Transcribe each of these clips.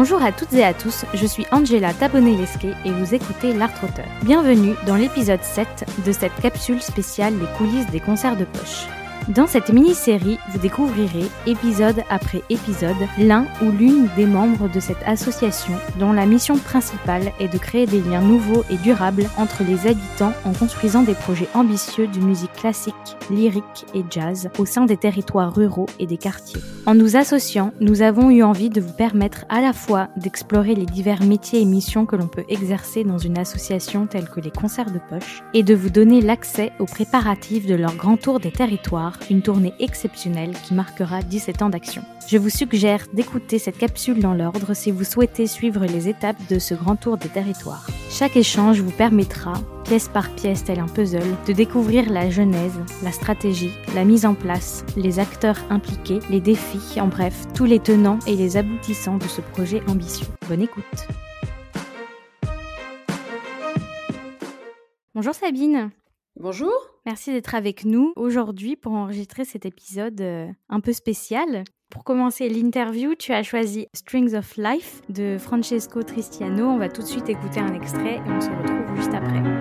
Bonjour à toutes et à tous, je suis Angela Tabonelesque et vous écoutez L'Art Auteur. Bienvenue dans l'épisode 7 de cette capsule spéciale Les coulisses des concerts de poche. Dans cette mini-série, vous découvrirez, épisode après épisode, l'un ou l'une des membres de cette association dont la mission principale est de créer des liens nouveaux et durables entre les habitants en construisant des projets ambitieux de musique classique, lyrique et jazz au sein des territoires ruraux et des quartiers. En nous associant, nous avons eu envie de vous permettre à la fois d'explorer les divers métiers et missions que l'on peut exercer dans une association telle que les concerts de poche et de vous donner l'accès aux préparatifs de leur grand tour des territoires une tournée exceptionnelle qui marquera 17 ans d'action. Je vous suggère d'écouter cette capsule dans l'ordre si vous souhaitez suivre les étapes de ce grand tour des territoires. Chaque échange vous permettra, pièce par pièce tel un puzzle, de découvrir la genèse, la stratégie, la mise en place, les acteurs impliqués, les défis, en bref, tous les tenants et les aboutissants de ce projet ambitieux. Bonne écoute Bonjour Sabine Bonjour. Merci d'être avec nous aujourd'hui pour enregistrer cet épisode euh, un peu spécial. Pour commencer l'interview, tu as choisi Strings of Life de Francesco Tristiano. On va tout de suite écouter un extrait et on se retrouve juste après.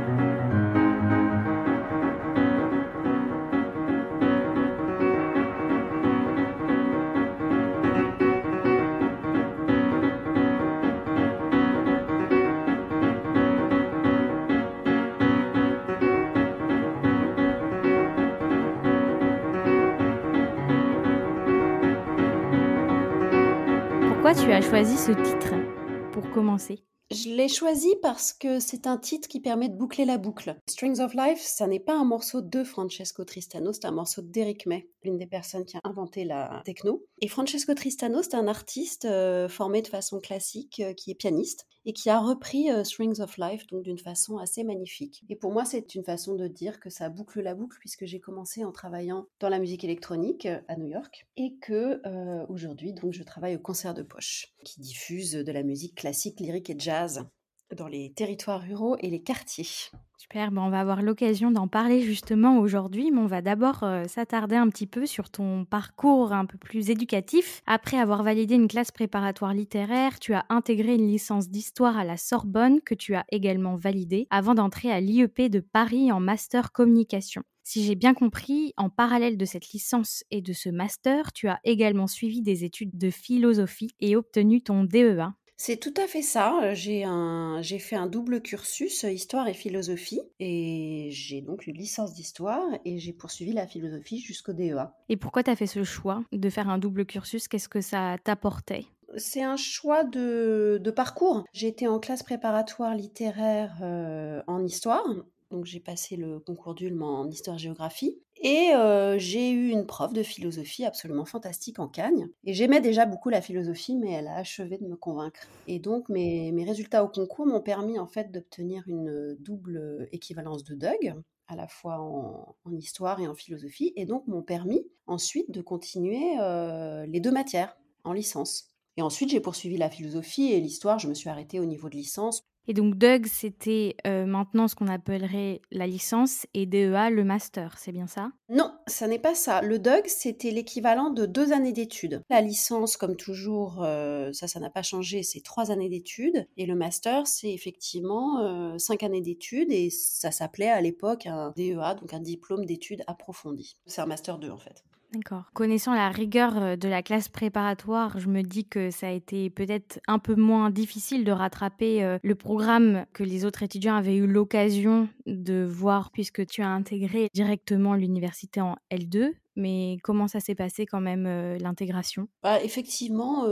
Tu as choisi ce titre pour commencer? Je l'ai choisi parce que c'est un titre qui permet de boucler la boucle. Strings of Life, ça n'est pas un morceau de Francesco Tristano, c'est un morceau d'Eric May, l'une des personnes qui a inventé la techno. Et Francesco Tristano, c'est un artiste euh, formé de façon classique, euh, qui est pianiste et qui a repris euh, Strings of Life donc d'une façon assez magnifique. Et pour moi, c'est une façon de dire que ça boucle la boucle puisque j'ai commencé en travaillant dans la musique électronique à New York et que aujourd'hui donc je travaille au concert de poche qui diffuse de la musique classique, lyrique et jazz dans les territoires ruraux et les quartiers. Super, bon, on va avoir l'occasion d'en parler justement aujourd'hui, mais on va d'abord euh, s'attarder un petit peu sur ton parcours un peu plus éducatif. Après avoir validé une classe préparatoire littéraire, tu as intégré une licence d'histoire à la Sorbonne que tu as également validée avant d'entrer à l'IEP de Paris en master communication. Si j'ai bien compris, en parallèle de cette licence et de ce master, tu as également suivi des études de philosophie et obtenu ton DEA. C'est tout à fait ça. J'ai un, j'ai fait un double cursus, histoire et philosophie, et j'ai donc une licence d'histoire et j'ai poursuivi la philosophie jusqu'au DEA. Et pourquoi tu as fait ce choix de faire un double cursus? Qu'est-ce que ça t'apportait? C'est un choix de, de parcours. J'ai été en classe préparatoire littéraire euh, en histoire, donc j'ai passé le concours d'Ulm en histoire-géographie. Et j'ai eu une prof de philosophie absolument fantastique en Cagne. Et j'aimais déjà beaucoup la philosophie, mais elle a achevé de me convaincre. Et donc mes, mes résultats au concours m'ont permis en fait d'obtenir une double équivalence de Doug, à la fois en, histoire et en philosophie, et donc m'ont permis ensuite de continuer les deux matières en licence. Et ensuite, j'ai poursuivi la philosophie et l'histoire, je me suis arrêtée au niveau de licence et donc Doug, c'était euh, maintenant ce qu'on appellerait la licence et DEA le master, c'est bien ça? Non, ça n'est pas ça. Le Doug, c'était l'équivalent de deux années d'études. La licence, comme toujours, euh, ça, ça n'a pas changé, c'est trois années d'études. Et le master, c'est effectivement euh, cinq années d'études et ça s'appelait à l'époque un DEA, donc un diplôme d'études approfondies. C'est un master 2 en fait. D'accord. Connaissant la rigueur euh, de la classe préparatoire, je me dis que ça a été peut-être un peu moins difficile de rattraper euh, le programme que les autres étudiants avaient eu l'occasion de voir puisque tu as intégré directement l'université en L2 mais comment ça s'est passé quand même euh, l'intégration? Bah, Effectivement,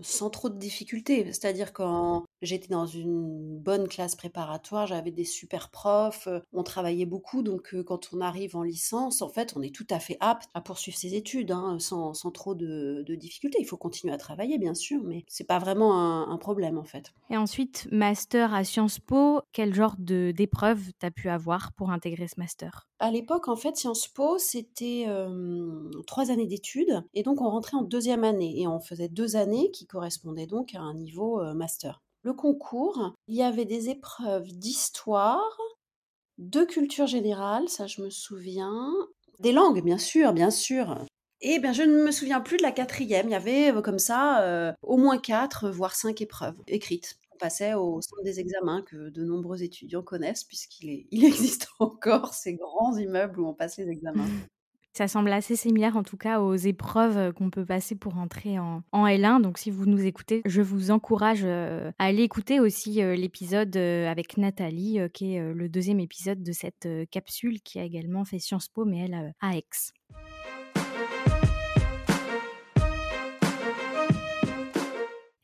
sans trop de difficultés. C'est-à-dire quand j'étais dans une bonne classe préparatoire, j'avais des super profs, on travaillait beaucoup, donc quand on arrive en licence, en fait, on est tout à fait apte à poursuivre ses études hein, sans, sans, trop de, de, difficultés. Il faut continuer à travailler, bien sûr, mais c'est pas vraiment un, un, problème en fait. Et ensuite, master à Sciences Po, quel genre d'épreuve tu as pu avoir pour intégrer ce master? À l'époque, en fait, Sciences Po, c'était trois années d'études. Et donc, on rentrait en deuxième année. Et on faisait deux années qui correspondaient donc à un niveau master. Le concours, il y avait des épreuves d'histoire, de culture générale, ça je me souviens. Des langues, bien sûr, bien sûr. Et bien, je ne me souviens plus de la quatrième. Il y avait comme ça au moins quatre, voire cinq épreuves écrites passait au centre des examens que de nombreux étudiants connaissent puisqu'il il existe encore ces grands immeubles où on passe les examens. Ça semble assez similaire en tout cas aux épreuves qu'on peut passer pour entrer en, en, L1. Donc si vous nous écoutez, je vous encourage à aller écouter aussi l'épisode avec Nathalie, qui est le deuxième épisode de cette capsule qui a également fait Sciences Po, mais elle à Aix.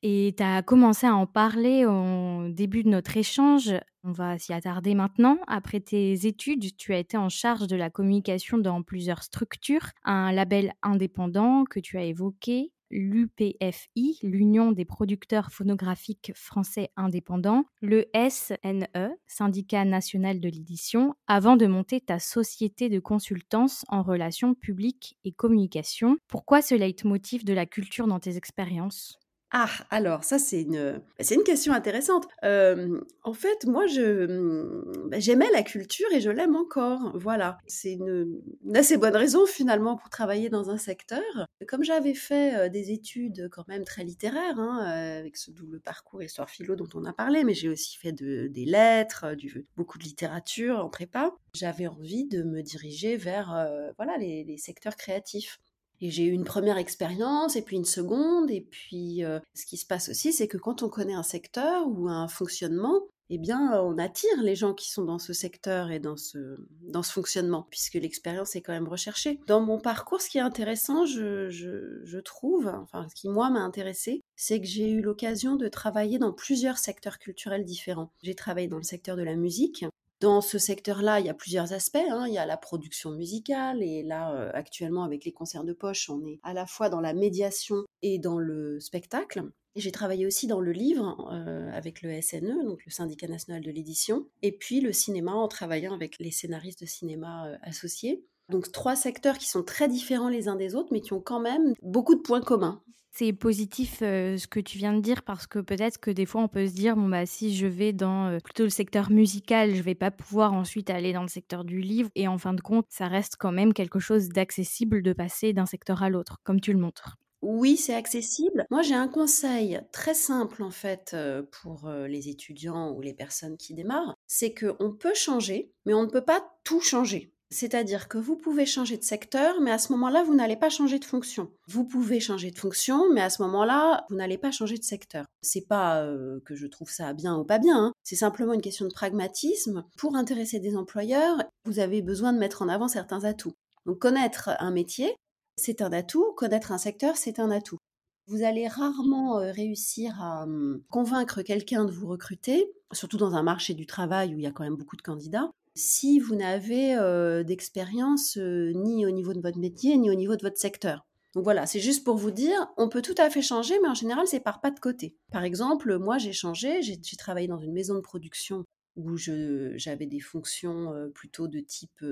Et tu as commencé à en parler au début de notre échange. On va s'y attarder maintenant. Après tes études, tu as été en charge de la communication dans plusieurs structures, un label indépendant que tu as évoqué, l'UPFI, l'Union des producteurs phonographiques français indépendants, le SNE, Syndicat national de l'édition, avant de monter ta société de consultance en relations publiques et communication. Pourquoi ce leitmotiv de la culture dans tes expériences? Ah, alors ça c'est une, bah, c'est une question intéressante. en fait, moi bah, j'aimais la culture et je l'aime encore. Voilà, c'est une, assez bonne raison finalement pour travailler dans un secteur. Comme j'avais fait des études quand même très littéraires, hein, avec ce double parcours histoire philo dont on a parlé, mais j'ai aussi fait des lettres, du, beaucoup de littérature en prépa. J'avais envie de me diriger vers voilà les secteurs créatifs. Et j'ai eu une première expérience et puis une seconde. Et puis, euh, ce qui se passe aussi, c'est que quand on connaît un secteur ou un fonctionnement, eh bien, on attire les gens qui sont dans ce secteur et dans ce, dans ce fonctionnement, puisque l'expérience est quand même recherchée. Dans mon parcours, ce qui est intéressant, je, je, je trouve, enfin, ce qui, moi, m'a intéressé, c'est que j'ai eu l'occasion de travailler dans plusieurs secteurs culturels différents. J'ai travaillé dans le secteur de la musique, dans ce secteur-là, il y a plusieurs aspects. Hein. Il y a la production musicale et là, euh, actuellement, avec les concerts de poche, on est à la fois dans la médiation et dans le spectacle. J'ai travaillé aussi dans le livre euh, avec le SNE, donc le Syndicat national de l'édition, et puis le cinéma en travaillant avec les scénaristes de cinéma euh, associés. Donc trois secteurs qui sont très différents les uns des autres, mais qui ont quand même beaucoup de points communs. C'est positif euh, ce que tu viens de dire parce que peut-être que des fois on peut se dire bon bah si je vais dans euh, plutôt le secteur musical, je vais pas pouvoir ensuite aller dans le secteur du livre et en fin de compte, ça reste quand même quelque chose d'accessible de passer d'un secteur à l'autre comme tu le montres. Oui, c'est accessible. Moi, j'ai un conseil très simple en fait euh, pour les étudiants ou les personnes qui démarrent, c'est qu'on peut changer, mais on ne peut pas tout changer. C'est-à-dire que vous pouvez changer de secteur, mais à ce moment-là, vous n'allez pas changer de fonction. Vous pouvez changer de fonction, mais à ce moment-là, vous n'allez pas changer de secteur. C'est pas euh, que je trouve ça bien ou pas bien, hein. c'est simplement une question de pragmatisme. Pour intéresser des employeurs, vous avez besoin de mettre en avant certains atouts. Donc connaître un métier, c'est un atout, connaître un secteur, c'est un atout. Vous allez rarement euh, réussir à hum, convaincre quelqu'un de vous recruter, surtout dans un marché du travail où il y a quand même beaucoup de candidats, si vous n'avez d'expérience ni au niveau de votre métier, ni au niveau de votre secteur. Donc voilà, c'est juste pour vous dire, on peut tout à fait changer, mais en général, c'est par pas de côté. Par exemple, moi, j'ai changé, j'ai travaillé dans une maison de production où j'avais des fonctions plutôt de type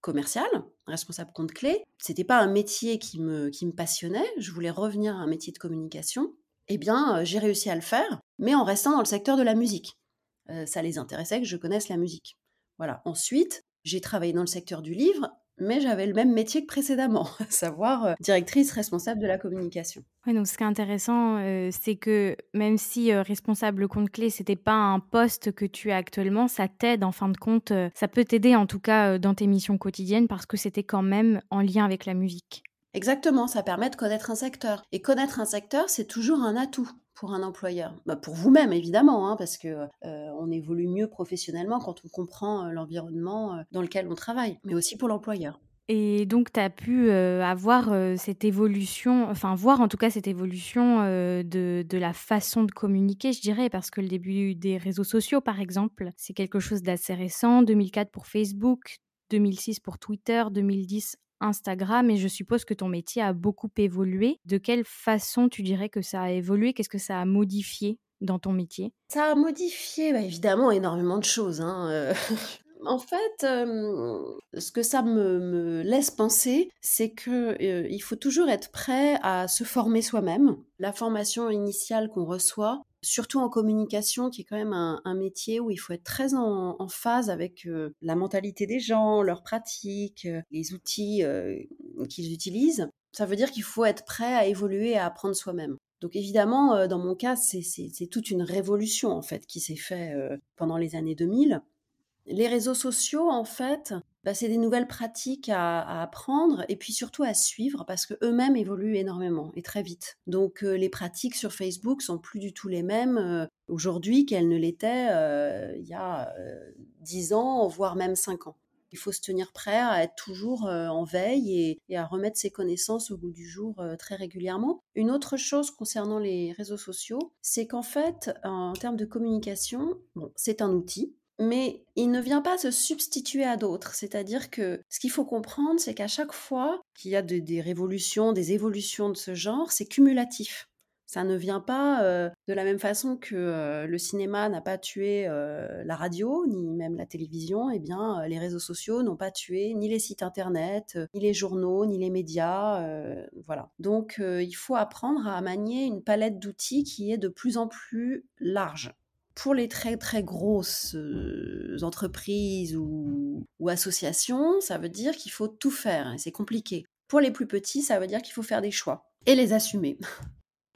commercial, responsable compte clé. C'était pas un métier qui me, qui me passionnait, je voulais revenir à un métier de communication. Eh bien, j'ai réussi à le faire, mais en restant dans le secteur de la musique. ça les intéressait que je connaisse la musique. Voilà. Ensuite, j'ai travaillé dans le secteur du livre, mais j'avais le même métier que précédemment, à savoir euh, directrice responsable de la communication. Oui, donc ce qui est intéressant, euh, c'est que même si euh, responsable compte clé, c'était pas un poste que tu as actuellement, ça t'aide en fin de compte, ça peut t'aider en tout cas dans tes missions quotidiennes parce que c'était quand même en lien avec la musique. Exactement, ça permet de connaître un secteur. Et connaître un secteur, c'est toujours un atout pour un employeur bah, Pour vous-même, évidemment, hein, parce que euh, on évolue mieux professionnellement quand on comprend euh, l'environnement euh, dans lequel on travaille, mais aussi pour l'employeur. Et donc, tu as pu avoir cette évolution, enfin, voir en tout cas cette évolution de, de, la façon de communiquer, je dirais, parce que le début des réseaux sociaux, par exemple, c'est quelque chose d'assez récent. 2004 pour Facebook, 2006 pour Twitter, 2010 Instagram et je suppose que ton métier a beaucoup évolué. De quelle façon tu dirais que ça a évolué? Qu'est-ce que ça a modifié dans ton métier? Ça a modifié bah, évidemment énormément de choses. Hein, euh. En fait, ce que ça me, laisse penser, c'est qu'il faut toujours être prêt à se former soi-même. La formation initiale qu'on reçoit, surtout en communication, qui est quand même un, métier où il faut être très en, phase avec la mentalité des gens, leurs pratiques, les outils qu'ils utilisent, ça veut dire qu'il faut être prêt à évoluer à apprendre soi-même. Donc évidemment, dans mon cas, c'est toute une révolution en fait qui s'est faite pendant les années 2000. Les réseaux sociaux, en fait, c'est des nouvelles pratiques à, apprendre et puis surtout à suivre parce que eux-mêmes évoluent énormément et très vite. Donc les pratiques sur Facebook sont plus du tout les mêmes aujourd'hui qu'elles ne l'étaient il y a 10 ans, voire même 5 ans. Il faut se tenir prêt à être toujours en veille et, à remettre ses connaissances au bout du jour très régulièrement. Une autre chose concernant les réseaux sociaux, c'est qu'en fait, en termes de communication, bon, c'est un outil, mais il ne vient pas se substituer à d'autres. C'est-à-dire que ce qu'il faut comprendre, c'est qu'à chaque fois qu'il y a des révolutions, des évolutions de ce genre, c'est cumulatif. Ça ne vient pas de la même façon que le cinéma n'a pas tué la radio, ni même la télévision, eh bien, les réseaux sociaux n'ont pas tué ni les sites internet, ni les journaux, ni les médias. voilà. Donc, il faut apprendre à manier une palette d'outils qui est de plus en plus large. Pour les très très grosses entreprises ou, associations, ça veut dire qu'il faut tout faire et c'est compliqué. Pour les plus petits, ça veut dire qu'il faut faire des choix et les assumer.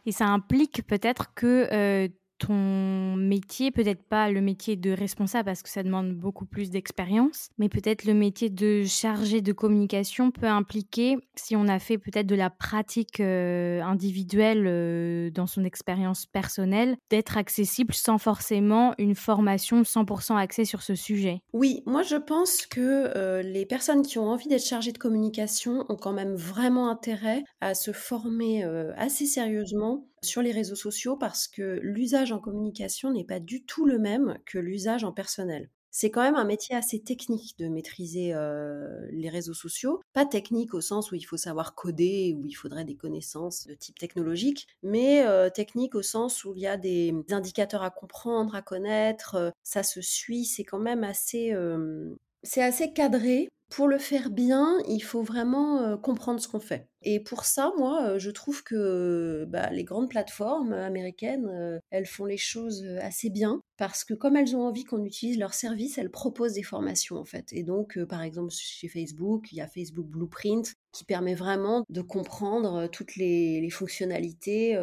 Et ça implique peut-être que euh, ton métier, peut-être pas le métier de responsable parce que ça demande beaucoup plus d'expérience, mais peut-être le métier de chargé de communication peut impliquer, si on a fait peut-être de la pratique euh, individuelle euh, dans son expérience personnelle, d'être accessible sans forcément une formation 100% axée sur ce sujet. Oui, moi je pense que les personnes qui ont envie d'être chargées de communication ont quand même vraiment intérêt à se former assez sérieusement sur les réseaux sociaux parce que l'usage en communication n'est pas du tout le même que l'usage en personnel. C'est quand même un métier assez technique de maîtriser les réseaux sociaux. Pas technique au sens où il faut savoir coder, où il faudrait des connaissances de type technologique, mais technique au sens où il y a des indicateurs à comprendre, à connaître, ça se suit, c'est quand même assez... c'est assez cadré pour le faire bien, il faut vraiment comprendre ce qu'on fait. Et pour ça, moi, je trouve que bah, les grandes plateformes américaines, elles font les choses assez bien parce que comme elles ont envie qu'on utilise leurs services, elles proposent des formations en fait. Et donc, par exemple, chez Facebook, il y a Facebook Blueprint qui permet vraiment de comprendre toutes les fonctionnalités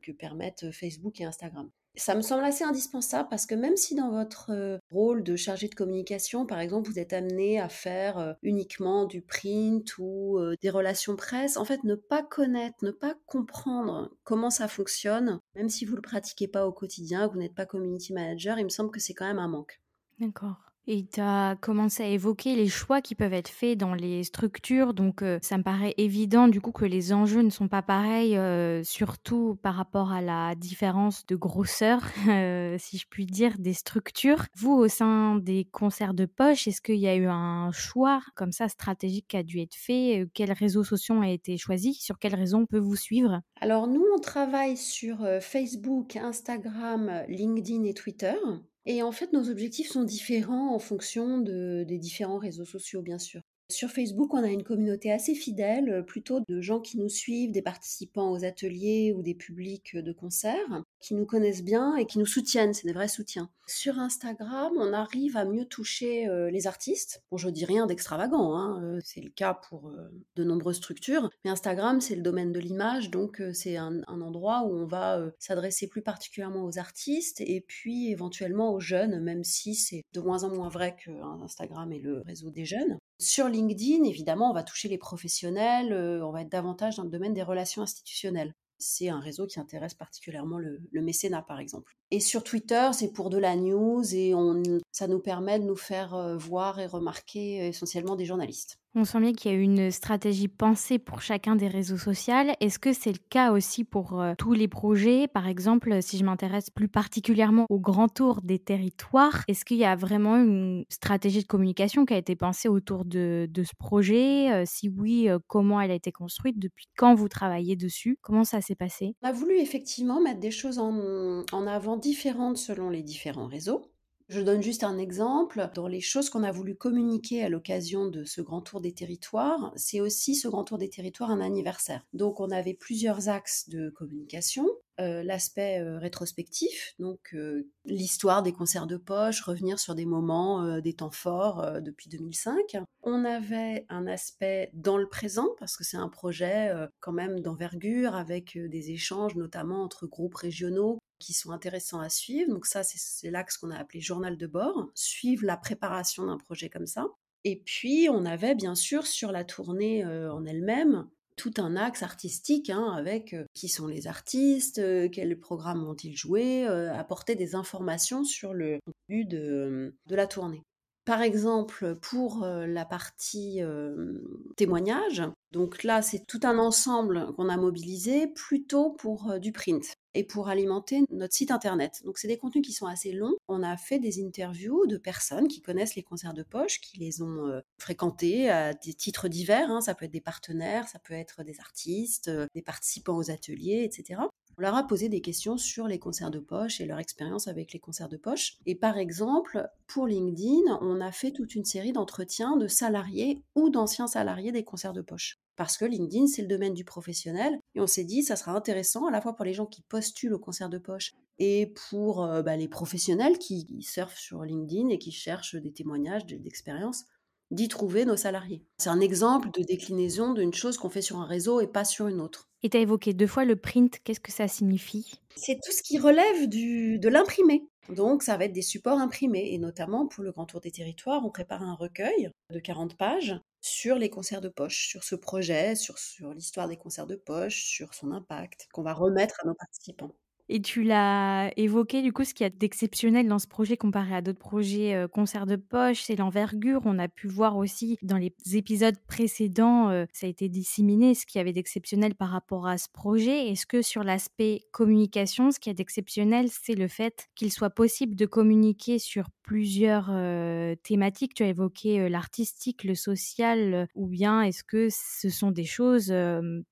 que permettent Facebook et Instagram. Ça me semble assez indispensable parce que même si dans votre rôle de chargé de communication, par exemple, vous êtes amené à faire uniquement du print ou des relations presse, en fait, ne pas connaître, ne pas comprendre comment ça fonctionne, même si vous ne le pratiquez pas au quotidien, que vous n'êtes pas community manager, il me semble que c'est quand même un manque. D'accord. Et tu as commencé à évoquer les choix qui peuvent être faits dans les structures. Donc, euh, ça me paraît évident du coup que les enjeux ne sont pas pareils, euh, surtout par rapport à la différence de grosseur, euh, si je puis dire, des structures. Vous, au sein des concerts de poche, est-ce qu'il y a eu un choix comme ça stratégique qui a dû être fait? Quels réseaux sociaux ont été choisis Sur quelles raisons on peut vous suivre? Alors, nous, on travaille sur Facebook, Instagram, LinkedIn et Twitter. Et en fait, nos objectifs sont différents en fonction de, des différents réseaux sociaux, bien sûr. Sur Facebook, on a une communauté assez fidèle, euh, plutôt de gens qui nous suivent, des participants aux ateliers ou des publics de concerts, qui nous connaissent bien et qui nous soutiennent, c'est des vrais soutiens. Sur Instagram, on arrive à mieux toucher euh, les artistes. Bon, je dis rien d'extravagant, hein, euh, c'est le cas pour de nombreuses structures, mais Instagram, c'est le domaine de l'image, donc c'est un, un, endroit où on va s'adresser plus particulièrement aux artistes et puis éventuellement aux jeunes, même si c'est de moins en moins vrai que Instagram est le réseau des jeunes. Sur LinkedIn, évidemment, on va toucher les professionnels, euh, on va être davantage dans le domaine des relations institutionnelles. C'est un réseau qui intéresse particulièrement le, mécénat, par exemple. Et sur Twitter, c'est pour de la news et ça nous permet de nous faire euh, voir et remarquer euh, essentiellement des journalistes. On sent bien qu'il y a une stratégie pensée pour chacun des réseaux sociaux. Est-ce que c'est le cas aussi pour euh, tous les projets? Par exemple, si je m'intéresse plus particulièrement au grand tour des territoires, est-ce qu'il y a vraiment une stratégie de communication qui a été pensée autour de, ce projet? Euh, Si oui, euh, comment elle a été construite? Depuis quand vous travaillez dessus? Comment ça s'est passé? On a voulu effectivement mettre des choses en avant différentes selon les différents réseaux. Je donne juste un exemple. Dans les choses qu'on a voulu communiquer à l'occasion de ce grand tour des territoires, c'est aussi ce grand tour des territoires un anniversaire. Donc on avait plusieurs axes de communication. l'aspect rétrospectif, donc l'histoire des concerts de poche, revenir sur des moments, des temps forts depuis 2005. On avait un aspect dans le présent, parce que c'est un projet quand même d'envergure, avec des échanges notamment entre groupes régionaux qui sont intéressants à suivre. Donc ça, c'est l'axe qu'on a appelé journal de bord, suivre la préparation d'un projet comme ça. Et puis, on avait bien sûr sur la tournée en elle-même tout un axe artistique hein, avec qui sont les artistes, quels programmes vont-ils jouer, apporter des informations sur le de, de la tournée. Par exemple, pour la partie témoignage, donc là, c'est tout un ensemble qu'on a mobilisé plutôt pour du print et pour alimenter notre site internet. Donc c'est des contenus qui sont assez longs. On a fait des interviews de personnes qui connaissent les concerts de poche, qui les ont fréquentés à des titres divers. Hein. Ça peut être des partenaires, ça peut être des artistes, des participants aux ateliers, etc. On leur a posé des questions sur les concerts de poche et leur expérience avec les concerts de poche. Et par exemple, pour LinkedIn, on a fait toute une série d'entretiens de salariés ou d'anciens salariés des concerts de poche. Parce que LinkedIn, c'est le domaine du professionnel. Et on s'est dit, ça sera intéressant à la fois pour les gens qui postulent aux concerts de poche et pour euh, bah, les professionnels qui, surfent sur LinkedIn et qui cherchent des témoignages d'expérience d'y trouver nos salariés. C'est un exemple de déclinaison d'une chose qu'on fait sur un réseau et pas sur une autre. Et tu as évoqué deux fois le print, qu'est-ce que ça signifie? C'est tout ce qui relève du, de l'imprimé. Donc ça va être des supports imprimés et notamment pour le Grand Tour des Territoires, on prépare un recueil de 40 pages sur les concerts de poche, sur ce projet, sur, sur l'histoire des concerts de poche, sur son impact, qu'on va remettre à nos participants. Et tu l'as évoqué, du coup, ce qu'il y a d'exceptionnel dans ce projet comparé à d'autres projets euh, concerts de poche, c'est l'envergure. On a pu voir aussi dans les épisodes précédents, euh, ça a été disséminé, ce qu'il y avait d'exceptionnel par rapport à ce projet. Est-ce que sur l'aspect communication, ce qu'il y a d'exceptionnel, c'est le fait qu'il soit possible de communiquer sur plusieurs euh, thématiques? Tu as évoqué l'artistique, le social, ou bien est-ce que ce sont des choses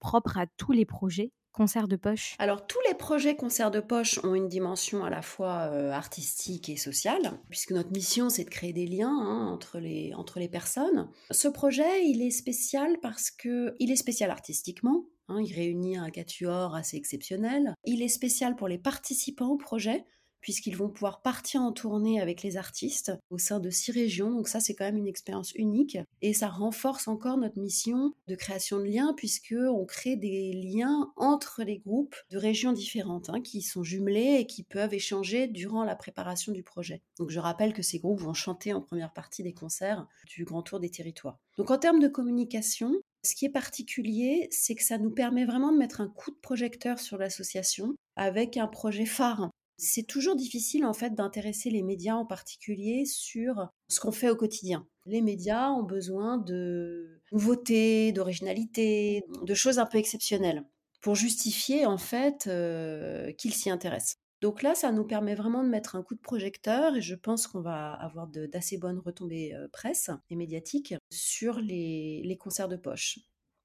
propres à tous les projets? Concert de poche Alors tous les projets concerts de poche ont une dimension à la fois euh, artistique et sociale, puisque notre mission c'est de créer des liens hein, entre, les, entre les personnes. Ce projet il est spécial parce que il est spécial artistiquement. Hein, il réunit un quatuor assez exceptionnel. Il est spécial pour les participants au projet, puisqu'ils vont pouvoir partir en tournée avec les artistes au sein de six régions. Donc ça, c'est quand même une expérience unique et ça renforce encore notre mission de création de liens puisque on crée des liens entre les groupes de régions différentes hein, qui sont jumelés et qui peuvent échanger durant la préparation du projet. Donc je rappelle que ces groupes vont chanter en première partie des concerts du Grand Tour des territoires. Donc en termes de communication, ce qui est particulier, c'est que ça nous permet vraiment de mettre un coup de projecteur sur l'association avec un projet phare c'est toujours difficile en fait d'intéresser les médias en particulier sur ce qu'on fait au quotidien. Les médias ont besoin de nouveautés, d'originalité, de choses un peu exceptionnelles pour justifier en fait euh, qu'ils s'y intéressent. Donc là, ça nous permet vraiment de mettre un coup de projecteur et je pense qu'on va avoir d'assez bonnes retombées euh, presse et médiatiques sur les, concerts de poche.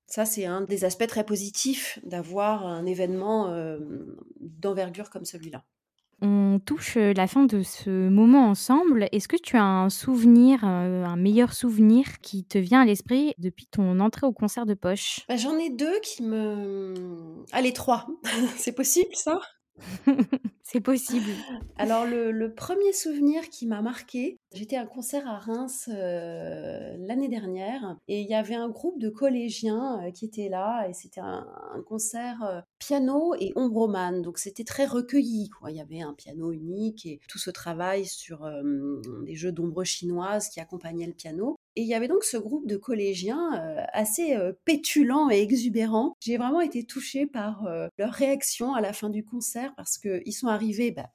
Ça, c'est un des aspects très positifs d'avoir un événement euh, d'envergure comme celui-là. On touche la fin de ce moment ensemble. Est-ce que tu as un souvenir, un meilleur souvenir qui te vient à l'esprit depuis ton entrée au concert de poche? Bah, J'en ai deux qui me... Allez, trois. C'est possible ça? C'est possible. Alors le, premier souvenir qui m'a marqué, j'étais à un concert à Reims euh, l'année dernière et il y avait un groupe de collégiens euh, qui étaient là et c'était un, concert euh, piano et ombroman. Donc c'était très recueilli. Quoi. Il y avait un piano unique et tout ce travail sur des jeux d'ombre chinoises qui accompagnaient le piano. Et il y avait donc ce groupe de collégiens euh, assez euh, pétulants et exubérants. J'ai vraiment été touchée par euh, leur réaction à la fin du concert parce qu'ils sont arrivés, bah,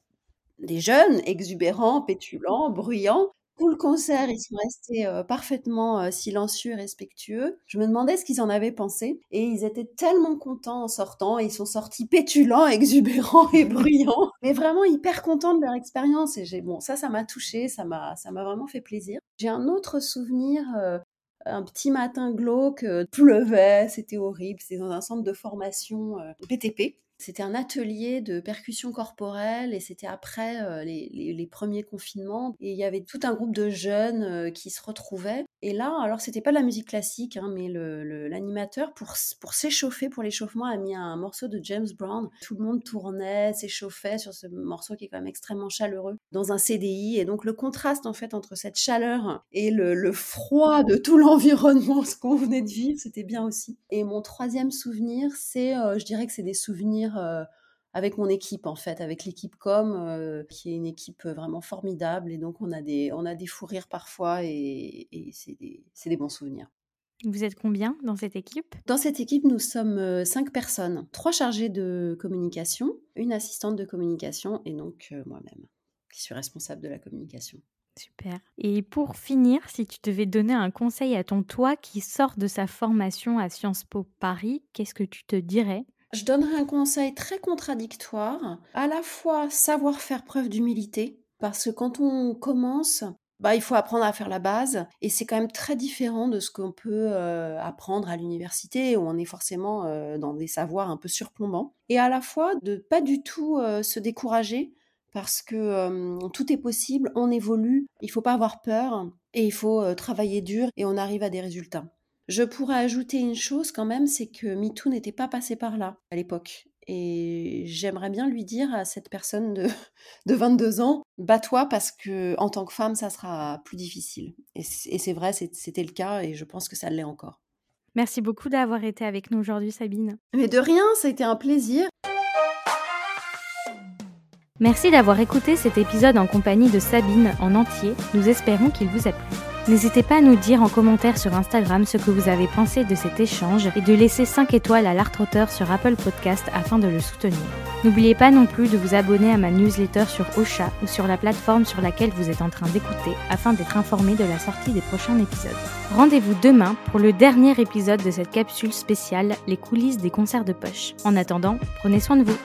des jeunes, exubérants, pétulants, bruyants, tout le concert, ils sont restés parfaitement silencieux et respectueux. Je me demandais ce qu'ils en avaient pensé. Et ils étaient tellement contents en sortant. Ils sont sortis pétulants, exubérants et bruyants. Mais vraiment hyper contents de leur expérience. Et j'ai, bon, ça, ça m'a touché. Ça m'a, ça m'a vraiment fait plaisir. J'ai un autre souvenir. un petit matin glauque, pleuvait, c'était horrible, c'était dans un centre de formation PTP. C'était un atelier de percussion corporelle et c'était après euh, les, premiers confinements. Et il y avait tout un groupe de jeunes euh, qui se retrouvaient Et là, alors c'était pas de la musique classique, hein, mais l'animateur, pour, pour s'échauffer, pour l'échauffement, a mis un morceau de James Brown. Tout le monde tournait, s'échauffait sur ce morceau qui est quand même extrêmement chaleureux dans un CDI. Et donc le contraste en fait entre cette chaleur et le, froid de tout l'environnement, ce qu'on venait de vivre, c'était bien aussi. Et mon troisième souvenir, c'est, euh, je dirais que c'est des souvenirs euh, avec mon équipe en fait, avec l'équipe com, euh, qui est une équipe vraiment formidable. Et donc on a des, on a des fous rires parfois et, c'est des, des, bons souvenirs. Vous êtes combien dans cette équipe? Dans cette équipe, nous sommes euh, cinq personnes, trois chargés de communication, une assistante de communication et donc euh, moi-même, qui suis responsable de la communication. Super. Et pour finir, si tu devais donner un conseil à ton toi qui sort de sa formation à Sciences Po Paris, qu'est-ce que tu te dirais? Je donnerai un conseil très contradictoire, à la fois savoir faire preuve d'humilité, parce que quand on commence, bah, il faut apprendre à faire la base, et c'est quand même très différent de ce qu'on peut euh, apprendre à l'université, où on est forcément euh, dans des savoirs un peu surplombants, et à la fois de pas du tout euh, se décourager, parce que tout est possible, on évolue, il faut pas avoir peur, et il faut travailler dur, et on arrive à des résultats. Je pourrais ajouter une chose quand même, c'est que MeToo n'était pas passé par là à l'époque. Et j'aimerais bien lui dire à cette personne de, de 22 ans, bats-toi parce que en tant que femme, ça sera plus difficile. Et c'est vrai, c'était le cas et je pense que ça l'est encore. Merci beaucoup d'avoir été avec nous aujourd'hui, Sabine. Mais de rien, ça a été un plaisir. Merci d'avoir écouté cet épisode en compagnie de Sabine en entier. Nous espérons qu'il vous a plu. N'hésitez pas à nous dire en commentaire sur Instagram ce que vous avez pensé de cet échange et de laisser 5 étoiles à l'art-auteur sur Apple Podcast afin de le soutenir. N'oubliez pas non plus de vous abonner à ma newsletter sur Ocha ou sur la plateforme sur laquelle vous êtes en train d'écouter afin d'être informé de la sortie des prochains épisodes. Rendez-vous demain pour le dernier épisode de cette capsule spéciale Les coulisses des concerts de poche. En attendant, prenez soin de vous.